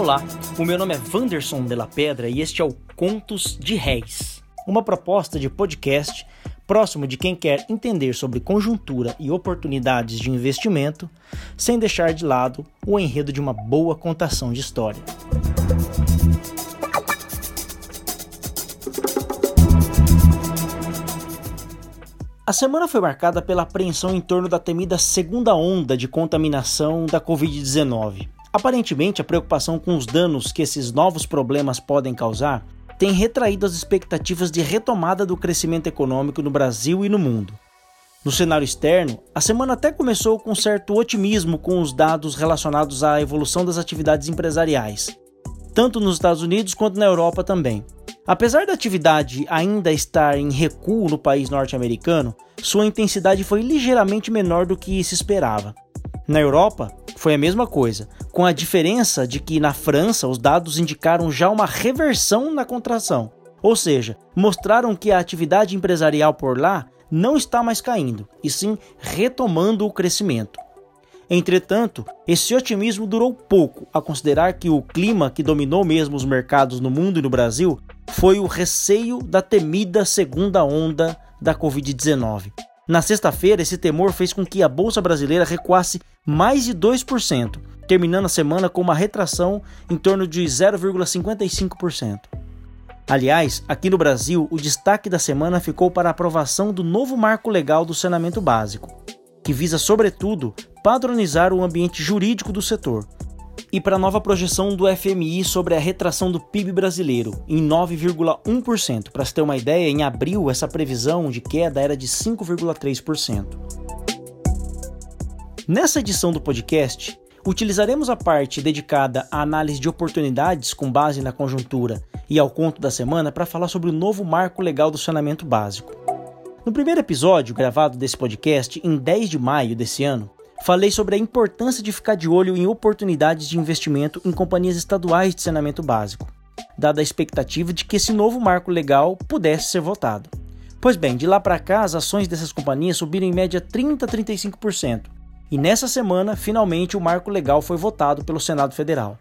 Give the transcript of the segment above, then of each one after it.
Olá, o meu nome é Vanderson de la Pedra e este é o Contos de Réis, uma proposta de podcast próximo de quem quer entender sobre conjuntura e oportunidades de investimento, sem deixar de lado o enredo de uma boa contação de história. A semana foi marcada pela apreensão em torno da temida segunda onda de contaminação da Covid-19. Aparentemente, a preocupação com os danos que esses novos problemas podem causar tem retraído as expectativas de retomada do crescimento econômico no Brasil e no mundo. No cenário externo, a semana até começou com certo otimismo com os dados relacionados à evolução das atividades empresariais, tanto nos Estados Unidos quanto na Europa também. Apesar da atividade ainda estar em recuo no país norte-americano, sua intensidade foi ligeiramente menor do que se esperava. Na Europa, foi a mesma coisa, com a diferença de que na França os dados indicaram já uma reversão na contração, ou seja, mostraram que a atividade empresarial por lá não está mais caindo, e sim retomando o crescimento. Entretanto, esse otimismo durou pouco, a considerar que o clima que dominou mesmo os mercados no mundo e no Brasil foi o receio da temida segunda onda da Covid-19. Na sexta-feira, esse temor fez com que a bolsa brasileira recuasse mais de 2%, terminando a semana com uma retração em torno de 0,55%. Aliás, aqui no Brasil, o destaque da semana ficou para a aprovação do novo marco legal do saneamento básico, que visa, sobretudo, padronizar o ambiente jurídico do setor, e para a nova projeção do FMI sobre a retração do PIB brasileiro, em 9,1%. Para se ter uma ideia, em abril essa previsão de queda era de 5,3%. Nessa edição do podcast, utilizaremos a parte dedicada à análise de oportunidades com base na conjuntura e ao conto da semana para falar sobre o novo marco legal do saneamento básico. No primeiro episódio, gravado desse podcast em 10 de maio desse ano, falei sobre a importância de ficar de olho em oportunidades de investimento em companhias estaduais de saneamento básico, dada a expectativa de que esse novo marco legal pudesse ser votado. Pois bem, de lá para cá, as ações dessas companhias subiram em média 30 a 35%, e nessa semana, finalmente, o marco legal foi votado pelo Senado Federal.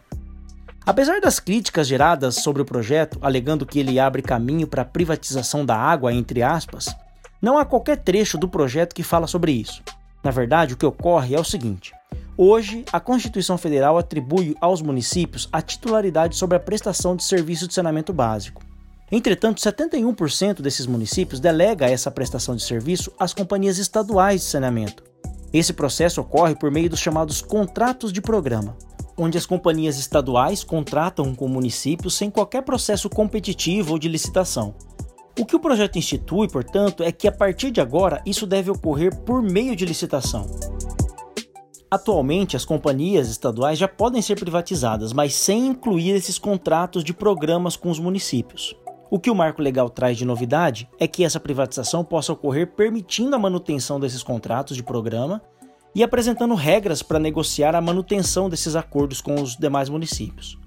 Apesar das críticas geradas sobre o projeto, alegando que ele abre caminho para a privatização da água, entre aspas, não há qualquer trecho do projeto que fala sobre isso. Na verdade, o que ocorre é o seguinte: hoje, a Constituição Federal atribui aos municípios a titularidade sobre a prestação de serviço de saneamento básico. Entretanto, 71% desses municípios delega essa prestação de serviço às companhias estaduais de saneamento. Esse processo ocorre por meio dos chamados contratos de programa, onde as companhias estaduais contratam com municípios sem qualquer processo competitivo ou de licitação, o que o projeto institui, portanto, é que a partir de agora isso deve ocorrer por meio de licitação. Atualmente, as companhias estaduais já podem ser privatizadas, mas sem incluir esses contratos de programas com os municípios. O que o marco legal traz de novidade é que essa privatização possa ocorrer permitindo a manutenção desses contratos de programa e apresentando regras para negociar a manutenção desses acordos com os demais municípios.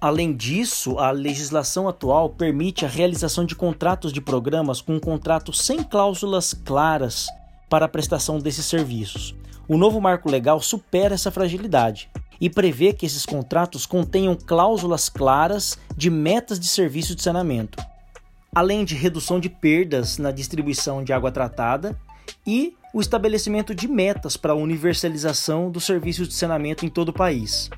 Além disso, a legislação atual permite a realização de contratos de programas com um contrato sem cláusulas claras para a prestação desses serviços. O novo marco legal supera essa fragilidade e prevê que esses contratos contenham cláusulas claras de metas de serviço de saneamento, além de redução de perdas na distribuição de água tratada e o estabelecimento de metas para a universalização dos serviços de saneamento em todo o país.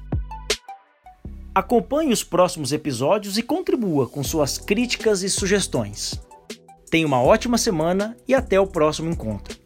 Acompanhe os próximos episódios e contribua com suas críticas e sugestões. Tenha uma ótima semana e até o próximo encontro.